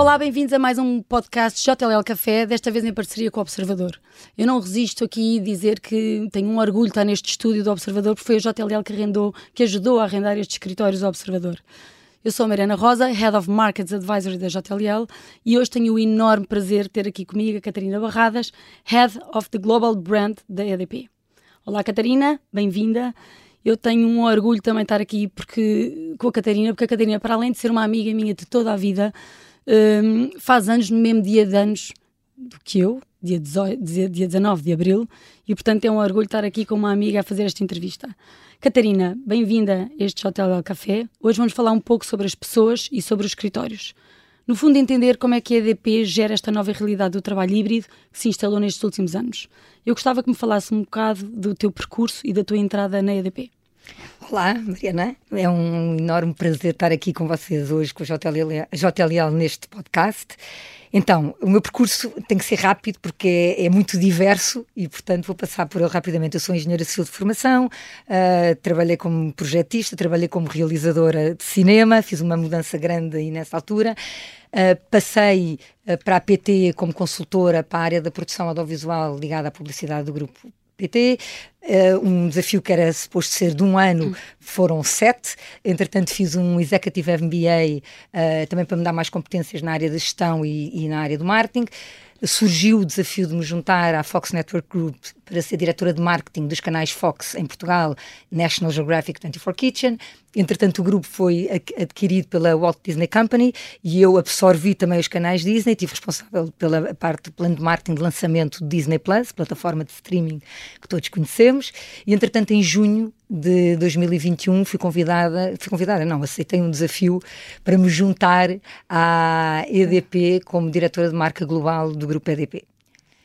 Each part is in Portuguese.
Olá, bem-vindos a mais um podcast JLL Café, desta vez em parceria com o Observador. Eu não resisto aqui a dizer que tenho um orgulho de estar neste estúdio do Observador, porque foi a JLL que, arrendou, que ajudou a arrendar estes escritórios do Observador. Eu sou a Mariana Rosa, Head of Markets Advisory da JLL, e hoje tenho o enorme prazer de ter aqui comigo a Catarina Barradas, Head of the Global Brand da EDP. Olá, Catarina, bem-vinda. Eu tenho um orgulho também estar aqui porque, com a Catarina, porque a Catarina, para além de ser uma amiga minha de toda a vida, um, faz anos no mesmo dia de anos do que eu, dia, 18, dia 19 de abril, e portanto é um orgulho estar aqui com uma amiga a fazer esta entrevista. Catarina, bem-vinda a este Hotel del Café. Hoje vamos falar um pouco sobre as pessoas e sobre os escritórios. No fundo, entender como é que a EDP gera esta nova realidade do trabalho híbrido que se instalou nestes últimos anos. Eu gostava que me falasse um bocado do teu percurso e da tua entrada na EDP. Olá, Mariana. É um enorme prazer estar aqui com vocês hoje, com a JLL, JLL neste podcast. Então, o meu percurso tem que ser rápido porque é, é, muito diverso e, portanto, vou passar por ele rapidamente. Eu sou engenheira civil de formação, uh, trabalhei como projetista, trabalhei como realizadora de cinema, fiz uma mudança grande aí nessa altura. Uh, passei uh, para a PT como consultora para a área da produção audiovisual ligada à publicidade do grupo PT. Uh, um desafio que era suposto ser de um ano, foram sete. Entretanto, fiz um Executive MBA uh, também para me dar mais competências na área da gestão e, e na área do marketing surgiu o desafio de me juntar à Fox Network Group para ser diretora de marketing dos canais Fox em Portugal, National Geographic 24 Kitchen. Entretanto, o grupo foi adquirido pela Walt Disney Company e eu absorvi também os canais Disney, tive responsável pela parte do plano de marketing de lançamento do Disney Plus, plataforma de streaming que todos conhecemos. E, entretanto, em junho de 2021 fui convidada, fui convidada, não, aceitei um desafio para me juntar à EDP como diretora de marca global do grupo EDP.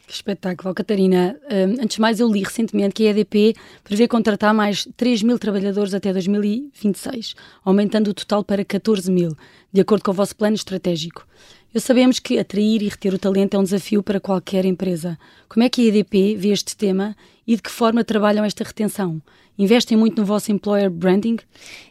Que espetáculo, Catarina. Um, antes de mais, eu li recentemente que a EDP prevê contratar mais 3 mil trabalhadores até 2026, aumentando o total para 14 mil, de acordo com o vosso plano estratégico. Eu sabemos que atrair e reter o talento é um desafio para qualquer empresa. Como é que a EDP vê este tema e de que forma trabalham esta retenção? Investem muito no vosso employer branding?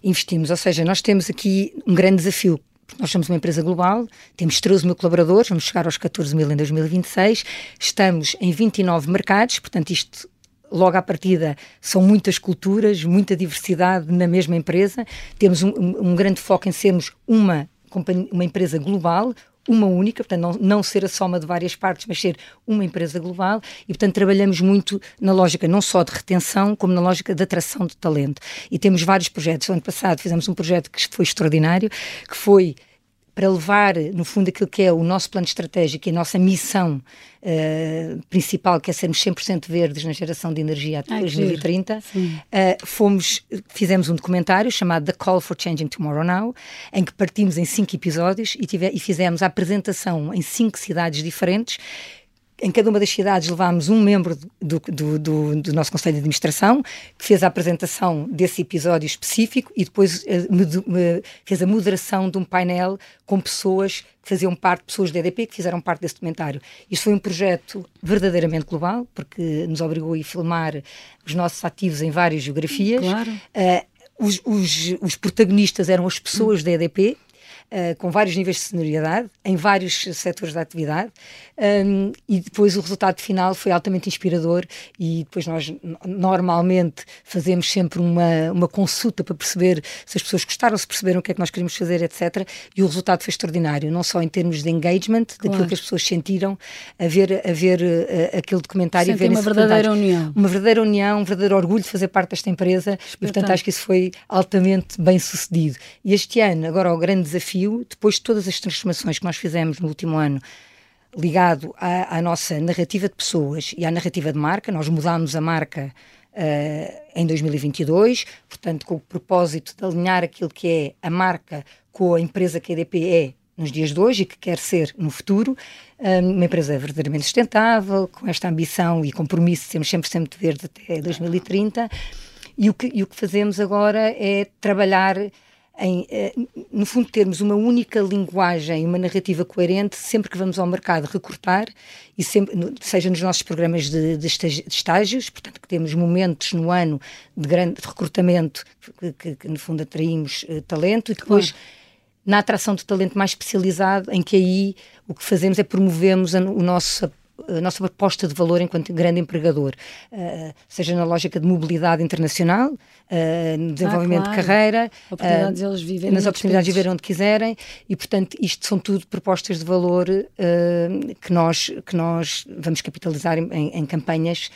Investimos, ou seja, nós temos aqui um grande desafio nós somos uma empresa global, temos 13 mil colaboradores, vamos chegar aos 14 mil em 2026, estamos em 29 mercados, portanto, isto logo à partida são muitas culturas, muita diversidade na mesma empresa. Temos um, um grande foco em sermos uma, uma empresa global, uma única, portanto, não, não ser a soma de várias partes, mas ser uma empresa global e, portanto, trabalhamos muito na lógica não só de retenção, como na lógica de atração de talento. E temos vários projetos. O ano passado fizemos um projeto que foi extraordinário, que foi para levar, no fundo, aquilo que é o nosso plano estratégico e a nossa missão uh, principal, que é sermos 100% verdes na geração de energia até Ai, 2030, uh, eh, fomos, fizemos um documentário chamado The Call for Changing Tomorrow Now, em que partimos em cinco episódios e, tive, e fizemos a apresentação em cinco cidades diferentes em cada uma das cidades levámos um membro do, do, do, do, nosso Conselho de Administração que fez a apresentação desse episódio específico e depois uh, fez a moderação de um painel com pessoas que faziam parte, pessoas da EDP que fizeram parte desse documentário. Isto foi um projeto verdadeiramente global, porque nos obrigou a filmar os nossos ativos em várias geografias. Claro. Uh, os, os, os, protagonistas eram as pessoas da EDP, uh, com vários níveis de senioridade, em vários setores da atividade, um, e depois o resultado final foi altamente inspirador. E depois nós normalmente fazemos sempre uma, uma consulta para perceber se as pessoas gostaram, se perceberam o que é que nós queríamos fazer, etc. E o resultado foi extraordinário, não só em termos de engagement, claro. daquilo que as pessoas sentiram a ver, a ver uh, aquele documentário. Sentem uma verdadeira união. Uma verdadeira união, um verdadeiro orgulho de fazer parte desta empresa. E, portanto, acho que isso foi altamente bem sucedido. E este ano, agora, o grande desafio desafio, depois de todas as transformações que nós fizemos no último ano, ligado à, à nossa narrativa de pessoas e à narrativa de marca, nós mudámos a marca uh, em 2022, portanto, com o propósito de alinhar aquilo que é a marca com a empresa que a EDP é nos dias de hoje e que quer ser no futuro, eh, uma empresa verdadeiramente sustentável, com esta ambição e compromisso de sermos 100% verde até 2030. E o, que, e o que fazemos agora é trabalhar em, eh, no fundo, termos uma única linguagem, uma narrativa coerente sempre que vamos ao mercado recortar, e sempre, seja nos nossos programas de, de estágios, portanto, que temos momentos no ano de grande de recrutamento, que, que, que no fundo atraímos uh, talento, e depois. Claro na atração de talento mais especializado, em que aí o que fazemos é promovemos a, o nosso a nossa proposta de valor enquanto grande empregador, uh, seja na lógica de mobilidade internacional, uh, no desenvolvimento ah, claro. de carreira, oportunidades uh, eles nas oportunidades de viver onde quiserem, e portanto isto são tudo propostas de valor que, nós, que nós vamos capitalizar em, em campanhas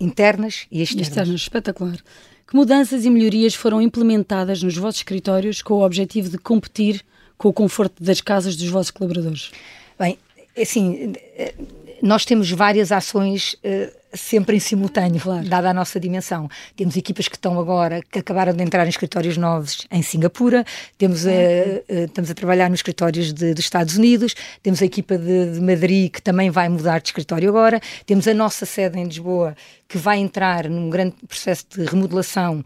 internas e externas. Externas, espetacular. Que mudanças e melhorias foram implementadas nos vossos escritórios com o objetivo de competir com o conforto das casas dos vossos colaboradores? Bem, assim, nós temos várias ações uh, sempre em simultâneo, claro. dada a nossa dimensão. Temos equipas que estão agora, que acabaram de entrar em escritórios novos em Singapura, temos, uh, uh, estamos a trabalhar nos escritórios de, dos Estados Unidos, temos a equipa de, de, Madrid que também vai mudar de escritório agora, temos a nossa sede em Lisboa que vai entrar num grande processo de remodelação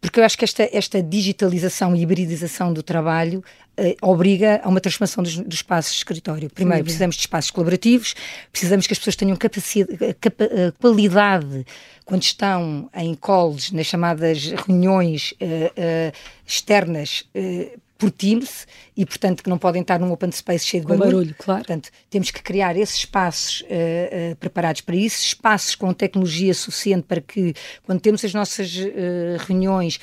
porque eu acho que esta, esta digitalização e hibridização do trabalho eh, obriga a uma transformação dos, dos, espaços de escritório. Primeiro, Sim, precisamos de espaços colaborativos, precisamos que as pessoas tenham capacidade, eh, capa, eh, qualidade quando estão em calls, nas chamadas reuniões externas por Teams e, portanto, que não podem estar num open space cheio de barulho. barulho claro. Portanto, temos que criar esses espaços uh, uh, preparados para isso, espaços com tecnologia suficiente para que, quando temos as nossas uh, reuniões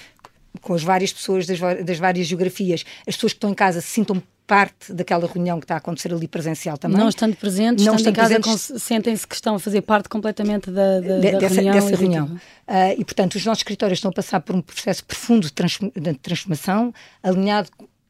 com as várias pessoas das, das, várias geografias, as pessoas que estão em casa se sintam parte daquela reunião que está a acontecer ali presencial também. Não estando presentes, não estando, estando em casa, sentem-se que estão a fazer parte completamente da, da, de, da dessa, reunião. Dessa reunião. Uh, e, portanto, os nossos escritórios estão a passar por um processo profundo de, de transformação, alinhado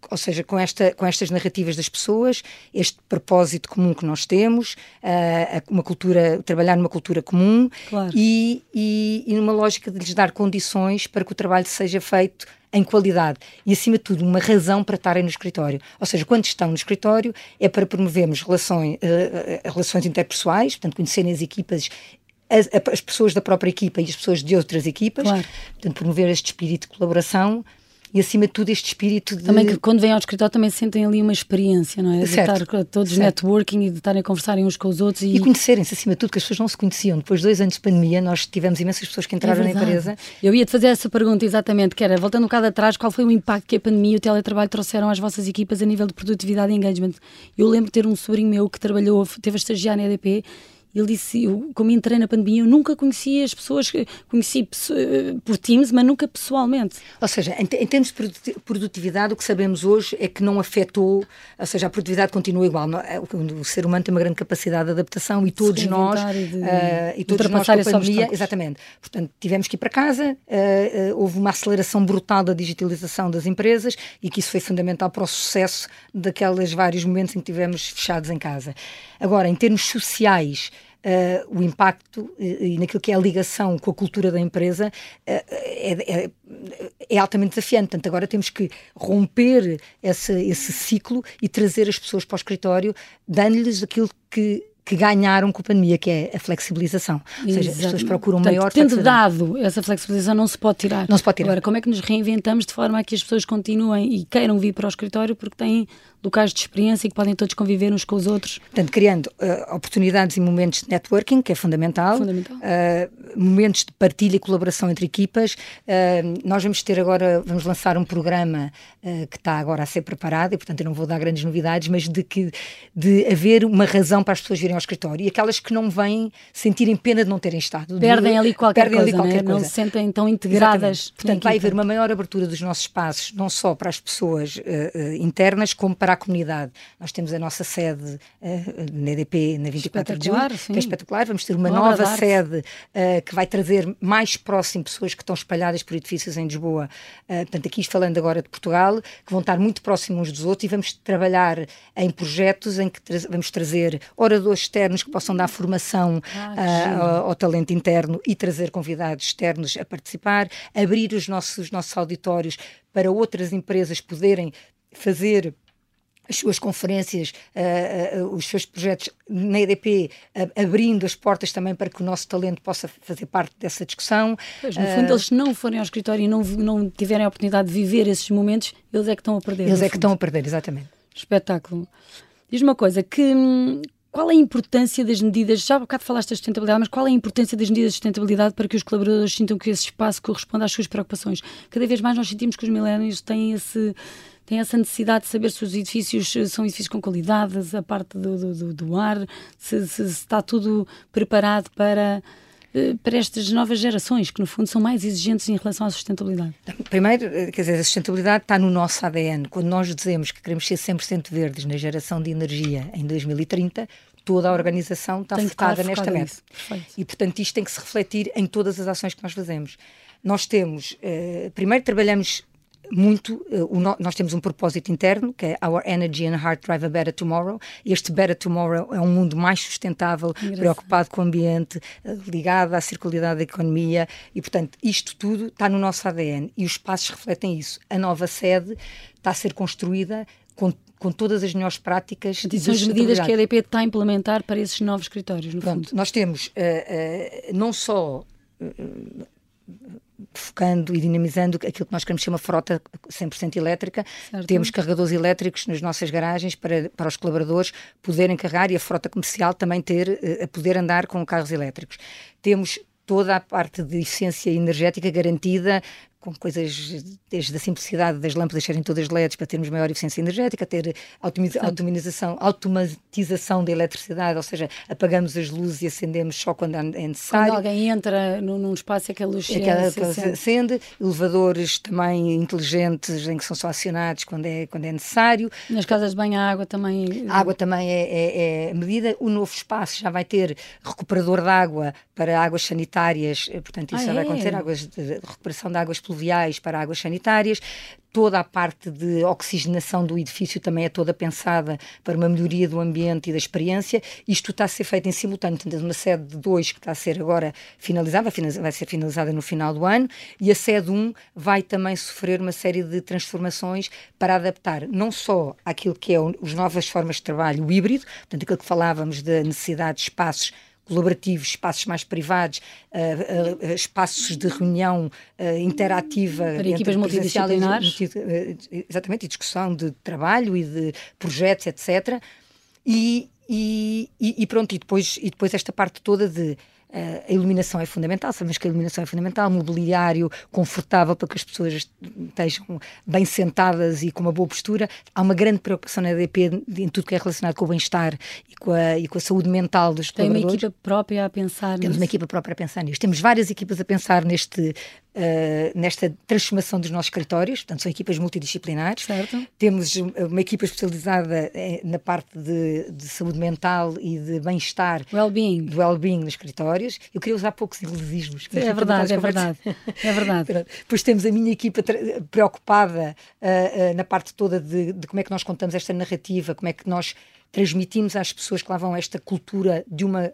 ou seja, com, esta, com estas narrativas das pessoas, este propósito comum que nós temos, uh, uma cultura, trabalhar numa cultura comum claro. e, e, e numa lógica de lhes dar condições para que o trabalho seja feito em qualidade e, acima de tudo, uma razão para estarem no escritório. Ou seja, quando estão no escritório é para promovermos relações, uh, relações interpessoais, portanto, conhecerem as equipas as, as, pessoas da própria equipa e as pessoas de outras equipas, claro. portanto, promover este espírito de colaboração e acima de tudo este espírito de... Também que quando vêm ao escritório também sentem ali uma experiência, não é? De certo. estar todos certo. networking e de estarem a conversarem uns com os outros. E, e conhecerem-se acima de tudo, que as pessoas não se conheciam. Depois de dois anos de pandemia, nós tivemos imensas pessoas que entraram é na empresa. Eu ia-te fazer essa pergunta exatamente, que era, voltando um bocado atrás, qual foi o impacto que a pandemia e o teletrabalho trouxeram às vossas equipas a nível de produtividade e engagement? Eu lembro de ter um sobrinho meu que trabalhou, teve a estagiar na EDP ele disse: eu, como entrei na pandemia, eu nunca conhecia as pessoas, conheci eh, por Teams, mas nunca pessoalmente. Ou seja, em, em, termos de produtividade, o que sabemos hoje é que não afetou, ou seja, a produtividade continua igual. É? O, o ser humano tem uma grande capacidade de adaptação e todos nós, de, uh, e todos nós com a pandemia, exatamente. Portanto, tivemos que ir para casa, uh, uh, houve uma aceleração brutal da digitalização das empresas e que isso foi fundamental para o sucesso daqueles vários momentos em que tivemos fechados em casa. Agora, em termos sociais, Uh, o impacto e, e, naquilo que é a ligação com a cultura da empresa uh, é, é, é, altamente desafiante. Portanto, agora temos que romper esse, esse ciclo e trazer as pessoas para o escritório, dando-lhes aquilo que que ganharam com a pandemia, que é a flexibilização. Ou seja, as pessoas procuram Portanto, maior tendo dado essa flexibilização, não se pode tirar. Não se pode tirar. Agora, como é que nos reinventamos de forma a que as pessoas continuem e queiram vir para o escritório porque têm locais de experiência e que podem todos conviver uns com os outros. Portanto, criando uh, oportunidades e momentos de networking, que é fundamental, fundamental. Uh, momentos de partilha e colaboração entre equipas. Uh, nós vamos ter agora, vamos lançar um programa que está agora a ser preparado e, portanto, eu não vou dar grandes novidades, mas de que de haver uma razão para as pessoas virem ao escritório e aquelas que não vêm sentirem pena de não terem estado. Perdem de, ali qualquer perdem coisa, ali qualquer né? coisa. não se sentem tão integradas. Portanto, vai haver uma maior abertura dos nossos espaços, não só para as pessoas internas, como para a comunidade. Nós temos a nossa sede uh, na EDP na 24 de julho, sim. que é espetacular. Vamos ter uma, uma nova sede uh, que vai trazer mais próximo pessoas que estão espalhadas por edifícios em Lisboa. Uh, portanto, aqui falando agora de Portugal, que vão estar muito próximos uns dos outros e vamos trabalhar em projetos em que tra vamos trazer oradores externos que possam dar formação ah, ao, ao talento interno e trazer convidados externos a participar, abrir os nossos, os nossos auditórios para outras empresas poderem fazer as suas conferências, uh, uh, os seus projetos na EDP, uh, abrindo as portas também para que o nosso talento possa fazer parte dessa discussão. Pois, no fundo, eles não forem ao escritório e não, não tiverem a oportunidade de viver esses momentos, eles é que estão a perder. Eles é que estão a perder, exatamente. Espetáculo. Diz uma coisa, que, qual é a importância das medidas? Já há bocado falaste da sustentabilidade, mas qual é a importância das medidas de sustentabilidade para que os colaboradores sintam que esse espaço corresponde às suas preocupações? Cada vez mais nós sentimos que os milênios têm esse tem essa necessidade de saber se os edifícios são edifícios com qualidade, a parte do, do, do ar, se, se, está tudo preparado para, eh, para estas novas gerações, que no fundo são mais exigentes em relação à sustentabilidade? Primeiro, eh, quer dizer, a sustentabilidade está no nosso ADN. Quando nós dizemos que queremos ser 100% verdes na geração de energia em 2030, toda a organização está tem focada, nesta meta. E, portanto, isto tem que se refletir em todas as ações que nós fazemos. Nós temos, eh, primeiro, trabalhamos muito, uh, no, nós temos um propósito interno, que é Our Energy and Heart Drive a Better Tomorrow. Este Better Tomorrow é um mundo mais sustentável, Engraçado. preocupado com o ambiente, uh, ligado à circularidade da economia e, portanto, isto tudo está no nosso ADN e os passos refletem isso. A nova sede está a ser construída com com todas as melhores práticas. E são as medidas que a EDP está a implementar para esses novos escritórios, no Pronto, fundo. Nós temos uh, não só focando e dinamizando aquilo que nós queremos ser uma frota 100% elétrica. Certo. Temos carregadores elétricos nas nossas garagens para, para os colaboradores poderem carregar e a frota comercial também ter eh, a poder andar com carros elétricos. Temos toda a parte de eficiência energética garantida com coisas desde a simplicidade das lâmpadas serem todas LEDs para termos maior eficiência energética, ter automatização, automatização da eletricidade, ou seja, apagamos as luzes e acendemos só quando é necessário. Quando alguém entra num, num espaço e aquela luz se, se acende. Elevadores também inteligentes em que são só acionados quando é, quando é necessário. Nas casas de banho a água também... A água também é, é, é medida. O novo espaço já vai ter recuperador de água para águas sanitárias, portanto isso ah, já vai acontecer, águas de, recuperação de águas pluviais para águas sanitárias. Toda a parte de oxigenação do edifício também é toda pensada para uma melhoria do ambiente e da experiência. Isto está a ser feito em simultâneo. Temos uma sede de 2 que está a ser agora finalizada, vai ser finalizada no final do ano, e a sede 1 um vai também sofrer uma série de transformações para adaptar não só àquilo que é as novas formas de trabalho, o híbrido, portanto, aquilo que falávamos da necessidade de espaços colaborativos, espaços mais privados, uh, uh, espaços de reunião uh, interativa para equipas multidisciplinares, exatamente, e discussão de trabalho e de projetos, etc. E, e, e, pronto, e depois, e depois esta parte toda de a iluminação é fundamental, sabemos que a iluminação é fundamental, mobiliário confortável para que as pessoas estejam bem sentadas e com uma boa postura. Há uma grande preocupação na EDP em tudo que é relacionado com o bem-estar e, com a, e com a saúde mental dos Tem colaboradores. Tem uma equipa própria a pensar Temos nisso. uma equipa própria a pensar nisto. Temos várias equipas a pensar neste Uh, nesta transformação dos nossos escritórios, portanto, são equipas multidisciplinares. Certo. Temos uma equipa especializada eh, na parte de, de saúde mental e de bem-estar. Well-being. Do well-being nos escritórios. Eu queria usar poucos inglesismos. É verdade, é verdade. É verdade. Depois temos a minha equipa preocupada uh, uh, na parte toda de, de como é que nós contamos esta narrativa, como é que nós transmitimos às pessoas que lá vão esta cultura de uma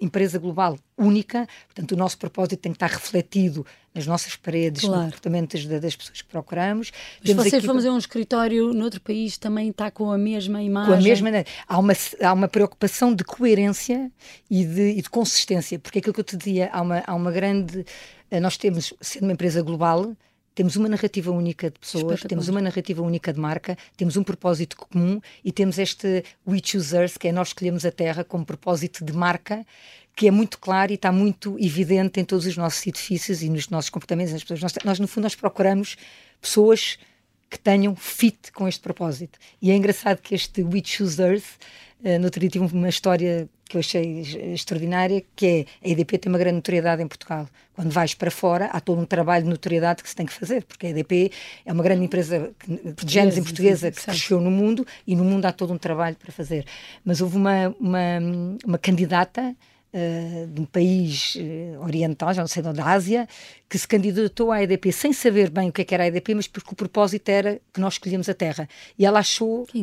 empresa global única, portanto o nosso propósito tem que estar refletido nas nossas paredes, claro. no comportamento das, pessoas que procuramos. Mas Temos vocês vão fazer um escritório noutro país também está com a mesma imagem? Com a mesma, há uma, há uma preocupação de coerência e de, e de consistência, porque é aquilo que eu te dizia, há uma, há uma grande, eh, nós temos, sendo uma empresa global, temos uma narrativa única de pessoas, temos uma narrativa única de marca, temos um propósito comum e temos este We Choose Earth, que é nós escolhemos a Terra como propósito de marca, que é muito claro e está muito evidente em todos os nossos edifícios e nos nossos comportamentos. Nós, nós, no fundo, nós procuramos pessoas que tenham fit com este propósito. E é engraçado que este We Choose Earth, uh, no outro dia tive uma história que eu achei extraordinária, que é a EDP tem uma grande notoriedade em Portugal. Quando vais para fora, há todo um trabalho de notoriedade que se tem que fazer, porque a EDP é uma grande empresa de géneros em portuguesa que cresceu no mundo e no mundo há todo um trabalho para fazer. Mas houve uma, uma, uma candidata Uh, de um país uh, oriental, já não sei de onde, da Ásia, que se candidatou à EDP sem saber bem o que, é que era a EDP, mas porque o propósito era que nós escolhíamos a terra. E ela achou que,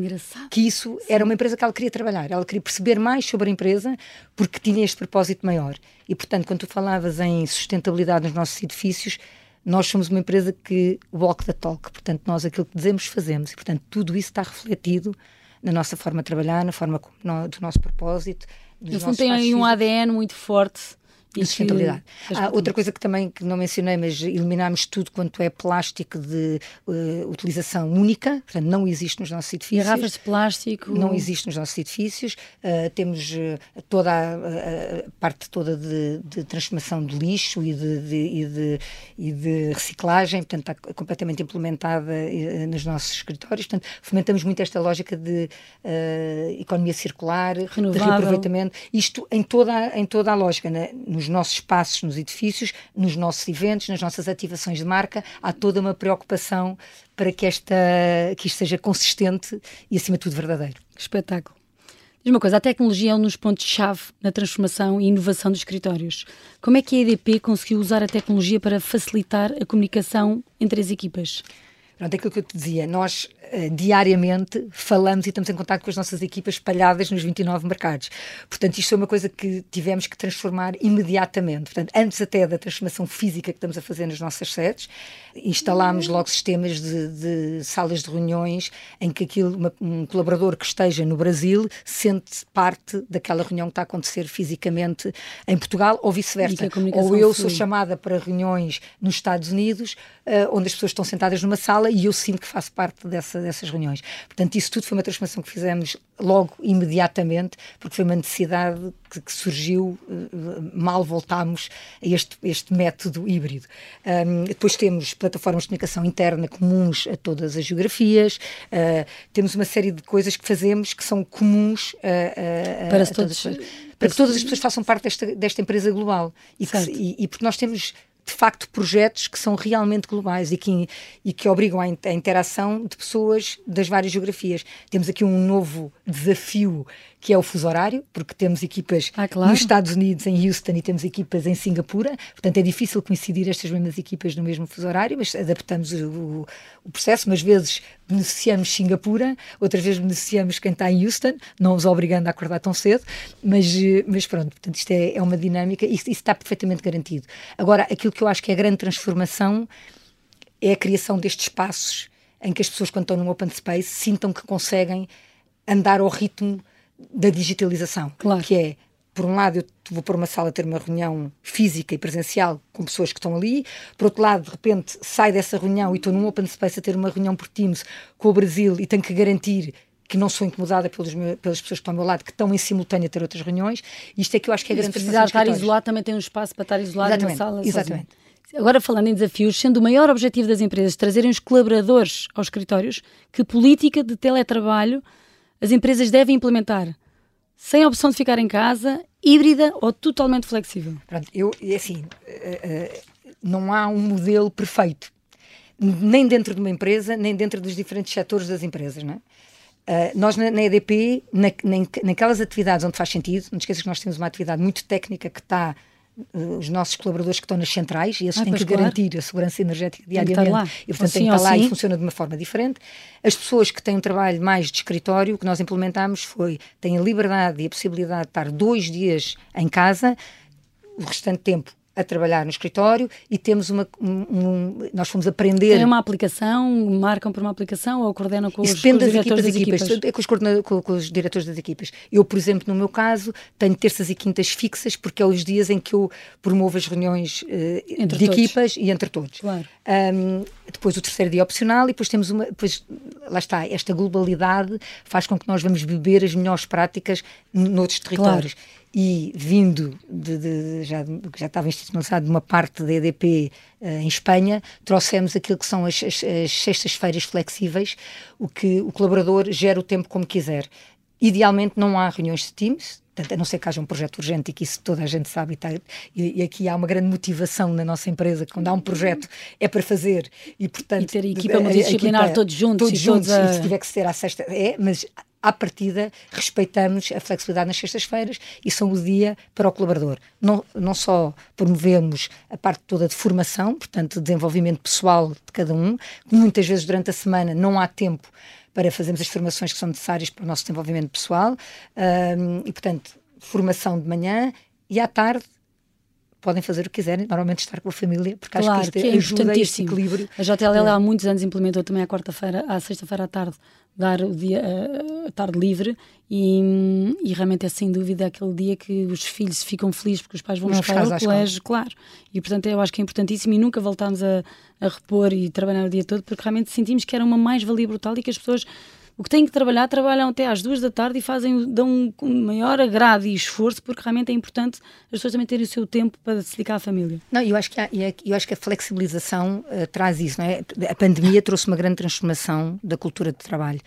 que isso Sim. era uma empresa que ela queria trabalhar. Ela queria perceber mais sobre a empresa porque tinha este propósito maior. E, portanto, quando tu falavas em sustentabilidade nos nossos edifícios, nós somos uma empresa que walk the talk. Portanto, nós aquilo que dizemos, fazemos. E, portanto, tudo isso está refletido na nossa forma de trabalhar, na forma do nosso propósito, no fundo, tem aí um ADN muito forte E sustentabilidade. Há outra coisa que também que não mencionei, mas eliminámos tudo quanto é plástico de uh, utilização única, portanto não existe nos nossos edifícios. Garrafas de plástico? Não existe nos nossos edifícios. Uh, temos uh, toda a, a, parte toda de, de, transformação de lixo e de, de, e de, e de reciclagem, portanto está completamente implementada nos nossos escritórios. Portanto, fomentamos muito esta lógica de economia circular, Renovável. de reaproveitamento. Isto em toda, em toda a lógica, né? nos nos nossos espaços, nos edifícios, nos nossos eventos, nas nossas ativações de marca, há toda uma preocupação para que, esta, que isto seja consistente e, acima de tudo, verdadeiro. Espetáculo. Diz uma coisa, a tecnologia é um dos pontos-chave na transformação e inovação dos escritórios. Como é que a EDP conseguiu usar a tecnologia para facilitar a comunicação entre as equipas? Pronto, é aquilo que eu te dizia, nós diariamente falamos e estamos em contato com as nossas equipas espalhadas nos 29 mercados. Portanto, isto é uma coisa que tivemos que transformar imediatamente. Portanto, antes até da transformação física que estamos a fazer nas nossas sedes, instalámos logo sistemas de, de salas de reuniões em que aquilo, uma, um colaborador que esteja no Brasil sente parte daquela reunião que está a acontecer fisicamente em Portugal ou vice-versa. Ou eu sou chamada para reuniões nos Estados Unidos, uh, onde as pessoas estão sentadas numa sala e eu sinto que faço parte dessa, dessas reuniões. Portanto, isso tudo foi uma transformação que fizemos logo, imediatamente, porque foi uma necessidade que, que surgiu, uh, mal voltámos a este, este método híbrido. Um, depois temos plataformas de comunicação interna comuns a todas as geografias, uh, temos uma série de coisas que fazemos que são comuns a, a, para, a todos, para que todas as pessoas façam parte desta, desta empresa global. E, que, e, e porque nós temos de facto projetos que são realmente globais e que, e que obrigam à interação de pessoas das várias geografias. Temos aqui um novo desafio que é o fuso horário, porque temos equipas ah, claro. nos Estados Unidos, em Houston, e temos equipas em Singapura, portanto é difícil coincidir estas mesmas equipas no mesmo fuso horário, mas adaptamos o, o processo, umas vezes beneficiamos Singapura, outras vezes beneficiamos quem está em Houston, não os obrigando a acordar tão cedo, mas, mas pronto, portanto isto é, é uma dinâmica e isso, isso está perfeitamente garantido. Agora, aquilo que eu acho que é a grande transformação é a criação destes espaços em que as pessoas, quando estão num open space, sintam que conseguem andar ao ritmo da digitalização, claro. que é por um lado, eu vou para uma sala ter uma reunião física e presencial com pessoas que estão ali, por outro lado, de repente, sai dessa reunião e estou num open space a ter uma reunião por Teams com o Brasil e tenho que garantir que não sou incomodada pelos meus, pelas pessoas que estão ao meu lado, que estão em simultâneo a ter outras reuniões. Isto é que eu acho que é grande Se precisar estar isolado, também tem um espaço para estar isolado exatamente, na sala. Exatamente. Sozinho. Agora, falando em desafios, sendo o maior objetivo das empresas trazerem os colaboradores aos escritórios, que política de teletrabalho as empresas devem implementar? sem a opção de ficar em casa, híbrida ou totalmente flexível? Pronto, eu, assim, uh, uh, não há um modelo perfeito, nem dentro de uma empresa, nem dentro dos diferentes setores das empresas, não é? Uh, nós na, na EDP, na, na, naquelas atividades onde faz sentido, não esqueças que nós temos uma atividade muito técnica que está os nossos colaboradores que estão nas centrais e esses ah, têm que claro. garantir a segurança energética diariamente e portanto assim, têm que estar lá e funciona de uma forma diferente. As pessoas que têm um trabalho mais de escritório, o que nós implementámos foi têm a liberdade e a possibilidade de estar dois dias em casa, o restante tempo a trabalhar no escritório e temos uma. Um, nós fomos aprender. Tem uma aplicação, marcam por uma aplicação ou coordenam com Isso os, com os diretores das, equipas. das equipas? É com os, com, com os, diretores das equipas. Eu, por exemplo, no meu caso, tenho terças e quintas fixas porque é os dias em que eu promovo as reuniões uh, de todos. equipas e entre todos. Claro. Um, depois o terceiro dia opcional e depois temos uma. Depois, lá está, esta globalidade faz com que nós vamos beber as melhores práticas noutros territórios. Claro e vindo de, de, já, já estava institucionalizado de uma parte da EDP uh, eh, em Espanha, trouxemos aquilo que são as, as, as sextas-feiras flexíveis, o que o colaborador gera o tempo como quiser. Idealmente não há reuniões de Teams, a não ser que haja um projeto urgente e que isso toda a gente sabe e, tá, e, e, aqui há uma grande motivação na nossa empresa que quando há um projeto é para fazer e portanto e ter a equipa multidisciplinar a equipa, todos juntos todos juntos a... e se tiver que ser à sexta é mas à partida, respeitamos a flexibilidade nas sextas-feiras e são o dia para o colaborador. Não, não só promovemos a parte toda de formação, portanto, de desenvolvimento pessoal de cada um, que muitas vezes durante a semana não há tempo para fazermos as formações que são necessárias para o nosso desenvolvimento pessoal e, portanto, formação de manhã e à tarde podem fazer o que quiserem, normalmente estar com a família, porque claro, acho que isto que é ajuda a esse equilíbrio. A JLL há muitos anos implementou também à quarta-feira, à sexta-feira à tarde, dar o dia, a tarde livre e, e, realmente é sem dúvida aquele dia que os filhos ficam felizes porque os pais vão buscar ao colégio, claro. E portanto eu acho que é importantíssimo e nunca voltámos a, a repor e trabalhar o dia todo porque realmente sentimos que era uma mais-valia brutal e que as pessoas o que têm que trabalhar, trabalham até às duas da tarde e fazem, dão um maior agrado e esforço, porque realmente é importante as pessoas também terem o seu tempo para se dedicar à família. Não, eu acho que, há, eu acho que a flexibilização uh, traz isso, não é? A pandemia trouxe uma grande transformação da cultura de trabalho.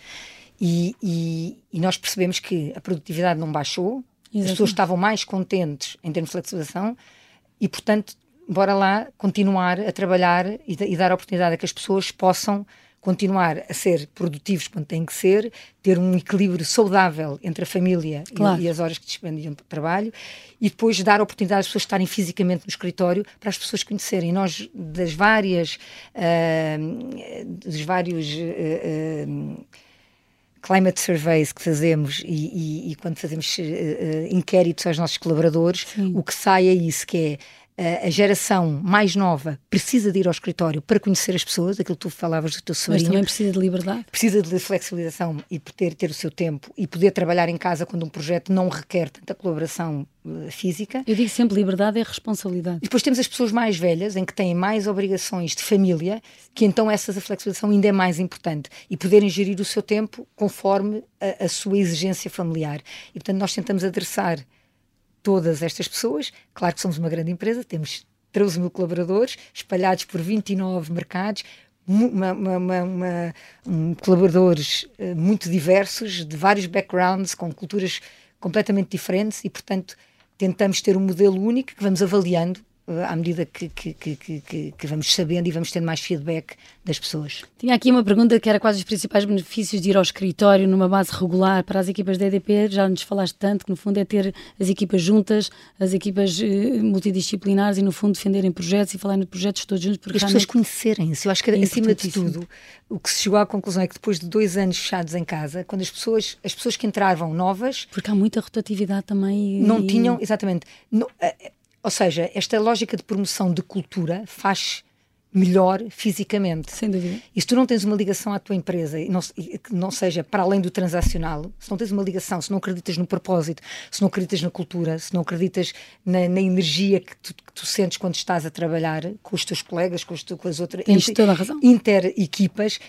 E, e, e nós percebemos que a produtividade não baixou, Exatamente. as pessoas estavam mais contentes em termos de flexibilização e, portanto, bora lá continuar a trabalhar e, e dar a oportunidade a que as pessoas possam continuar a ser produtivos quando têm que ser, ter um equilíbrio saudável entre a família claro. e, e, as horas que despendiam para o trabalho e depois dar a oportunidade às pessoas estarem fisicamente no escritório para as pessoas conhecerem. Nós, das várias, uh, dos vários. Uh, uh, climate surveys que fazemos e, e, e quando fazemos inquéritos aos nossos colaboradores, Sim. o que sai é isso, que é a geração mais nova precisa de ir ao escritório para conhecer as pessoas, aquilo que tu falavas do teu sobrinho. Mas também precisa de liberdade. Precisa de flexibilização e poder ter o seu tempo e poder trabalhar em casa quando um projeto não requer tanta colaboração uh, física. Eu digo sempre, liberdade é responsabilidade. E depois temos as pessoas mais velhas, em que têm mais obrigações de família, que então essa flexibilização ainda é mais importante e poderem gerir o seu tempo conforme a, a sua exigência familiar. E portanto nós tentamos adressar todas estas pessoas. Claro que somos uma grande empresa, temos 13 mil colaboradores espalhados por 29 mercados, uma, uma, uma, um, colaboradores uh, muito diversos, de vários backgrounds, com culturas completamente diferentes e, portanto, tentamos ter um modelo único que vamos avaliando à medida que, que, que, que, vamos sabendo e vamos tendo mais feedback das pessoas. Tinha aqui uma pergunta que era quais os principais benefícios de ir ao escritório numa base regular para as equipas da EDP. Já nos falaste tanto que, no fundo, é ter as equipas juntas, as equipas eh, multidisciplinares e, no fundo, defenderem projetos e falarem de projetos todos juntos. Porque as pessoas conhecerem-se. Eu acho que, é acima de tudo, o que se chegou à conclusão é que depois de dois anos fechados em casa, quando as pessoas, as pessoas que entravam novas. Porque há muita rotatividade também. Não e... tinham, exatamente. Não, ou seja, esta lógica de promoção de cultura faz melhor fisicamente. Sem dúvida. E se tu não tens uma ligação à tua empresa, e não, que não seja para além do transacional, se não tens uma ligação, se não acreditas no propósito, se não acreditas na cultura, se não acreditas na, na energia que tu, que tu, sentes quando estás a trabalhar com os teus colegas, com, os, com as outras... Tens toda a razão. Inter-equipas,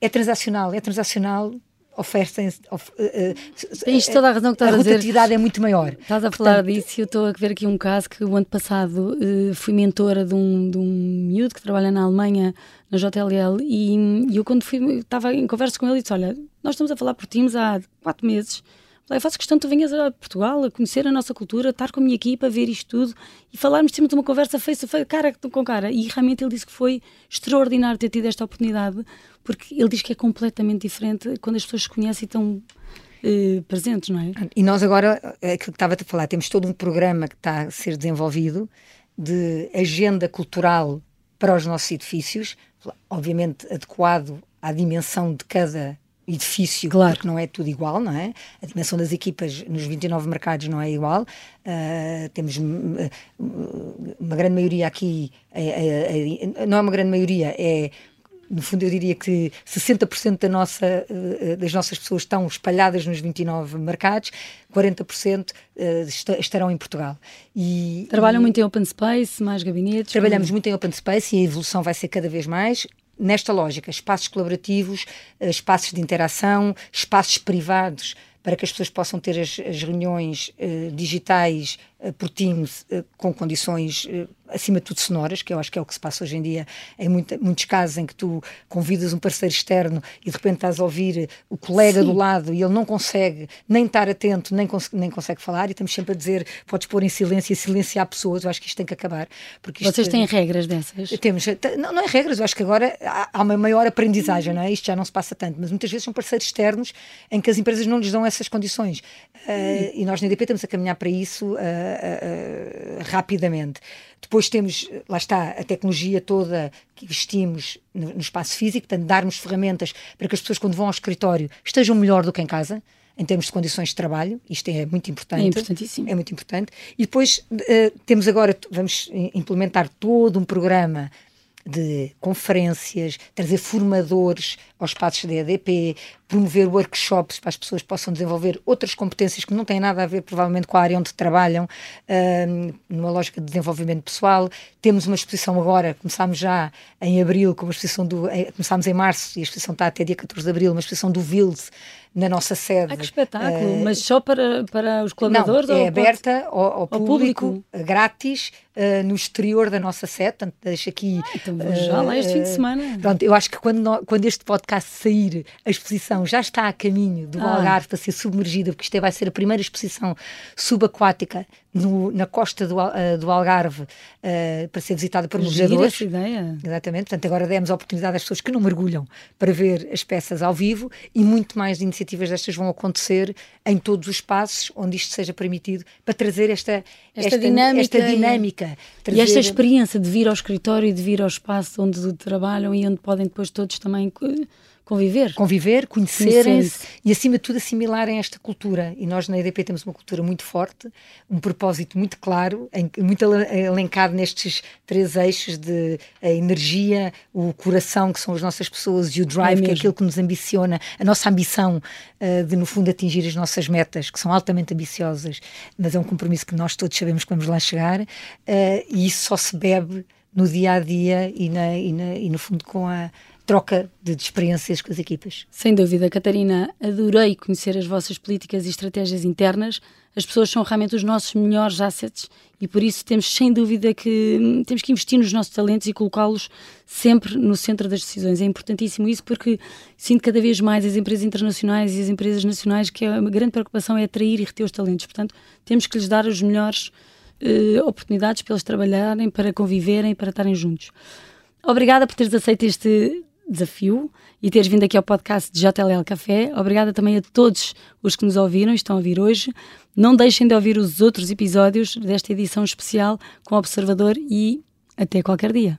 é transacional. É transacional oferecem. Of, uh, Tens toda a razão que estás a, dizer. A rotatividade é muito maior. Estás a falar Portanto, disso e eu estou a ver aqui um caso que o ano passado uh, fui mentora de um, de um miúdo que trabalha na Alemanha, na JLL, e, e eu quando fui, estava em conversa com ele e disse: Olha, nós estamos a falar por Teams há quatro meses. Eu faço questão que tu venhas a Portugal a conhecer a nossa cultura, estar com a minha equipa, ver isto tudo e falarmos, termos uma conversa face a face, cara com cara. E realmente ele disse que foi extraordinário ter tido esta oportunidade, porque ele diz que é completamente diferente quando as pessoas se conhecem e estão eh, presentes, não é? E nós agora, é aquilo que estava a falar, temos todo um programa que está a ser desenvolvido de agenda cultural para os nossos edifícios, obviamente adequado à dimensão de cada edifício, claro. porque não é tudo igual, não é? A dimensão das equipas nos 29 mercados não é igual. Uh, temos uh, uma grande maioria aqui, é, é, é, não é uma grande maioria, é no fundo eu diria que 60% da nossa, uh, das nossas pessoas estão espalhadas nos 29 mercados, 40% estarão em Portugal. E, Trabalham e, muito em open space, mais gabinetes? Trabalhamos como... muito em open space e a evolução vai ser cada vez mais nesta lógica, espaços colaborativos, eh, espaços de interação, espaços privados para que as pessoas possam ter as, as reuniões uh, digitais uh, por Teams uh, com condições acima de tudo sonoras, que eu acho que é o que se passa hoje em dia em muita, muitos casos em que tu convidas um parceiro externo e de repente estás a ouvir o colega Sim. do lado e ele não consegue nem estar atento, nem, cons nem consegue falar e estamos sempre a dizer, podes pôr em silêncio e silenciar pessoas, eu acho que isto tem que acabar. Porque Vocês têm regras dessas? Temos, não, não é regras, eu acho que agora há, uma maior aprendizagem, não é? Isto já não se passa tanto, mas muitas vezes são parceiros externos em que as empresas não lhes dão essas condições. Uh, e nós na EDP estamos a caminhar para isso uh, uh, rapidamente. Depois temos, lá está, a tecnologia toda que investimos no, no espaço físico, portanto, darmos ferramentas para que as pessoas, quando vão ao escritório, estejam melhor do que em casa em termos de condições de trabalho, isto é muito importante. É importantíssimo. É muito importante. E depois uh, temos agora, vamos implementar todo um programa de conferências, trazer formadores aos espaços da EDP, promover workshops para as pessoas possam desenvolver outras competências que não têm nada a ver, provavelmente, com a área onde trabalham, uh, numa lógica de desenvolvimento pessoal. Temos uma exposição agora, começámos já em abril, com uma exposição do. Começámos em março e a exposição está até dia 14 de abril, uma exposição do Vils na nossa sede. Ah, que espetáculo! Uh, Mas só para, para os colaboradores? Não, é aberta ao, ao, ao público, público, grátis, uh, no exterior da nossa sede. Portanto, deixo aqui. Ah, então vou já lá este fim de semana. Pronto, eu acho que quando, quando este podcast sair, a exposição já está a caminho do ah. Algarve para ser submergida, porque isto vai ser a primeira exposição subaquática no, na costa do, uh, do Algarve uh, para ser visitada por mergulhadores. essa ideia. Exatamente. Portanto, agora demos a oportunidade às pessoas que não mergulham para ver as peças ao vivo e muito mais iniciativas destas vão acontecer em todos os espaços onde isto seja permitido para trazer esta, esta, esta dinâmica, esta dinâmica e, e esta experiência de vir ao escritório e de vir ao espaço onde trabalham e onde podem depois todos também Conviver. Conviver, conhecerem-se e, acima de tudo, assimilarem esta cultura. E nós na EDP temos uma cultura muito forte, um propósito muito claro, em, muito elencado nestes três eixos de a energia, o coração, que são as nossas pessoas, e o drive, é que é aquilo que nos ambiciona, a nossa ambição uh, de, no fundo, atingir as nossas metas, que são altamente ambiciosas, mas é um compromisso que nós todos sabemos que vamos lá chegar, uh, e isso só se bebe no dia a dia e, na, e, na, e no fundo com a troca de experiências com as equipas. Sem dúvida, Catarina, adorei conhecer as vossas políticas e estratégias internas. As pessoas são realmente os nossos melhores assets e por isso temos sem dúvida que temos que investir nos nossos talentos e colocá-los sempre no centro das decisões. É importantíssimo isso porque sinto cada vez mais as empresas internacionais e as empresas nacionais que a grande preocupação é atrair e reter os talentos. Portanto, temos que lhes dar as melhores uh, oportunidades para eles trabalharem, para conviverem, para estarem juntos. Obrigada por teres aceito este desafio e teres vindo aqui ao podcast de JLL Café. Obrigada também a todos os que nos ouviram e estão a ouvir hoje. Não deixem de ouvir os outros episódios desta edição especial com o Observador e até qualquer dia.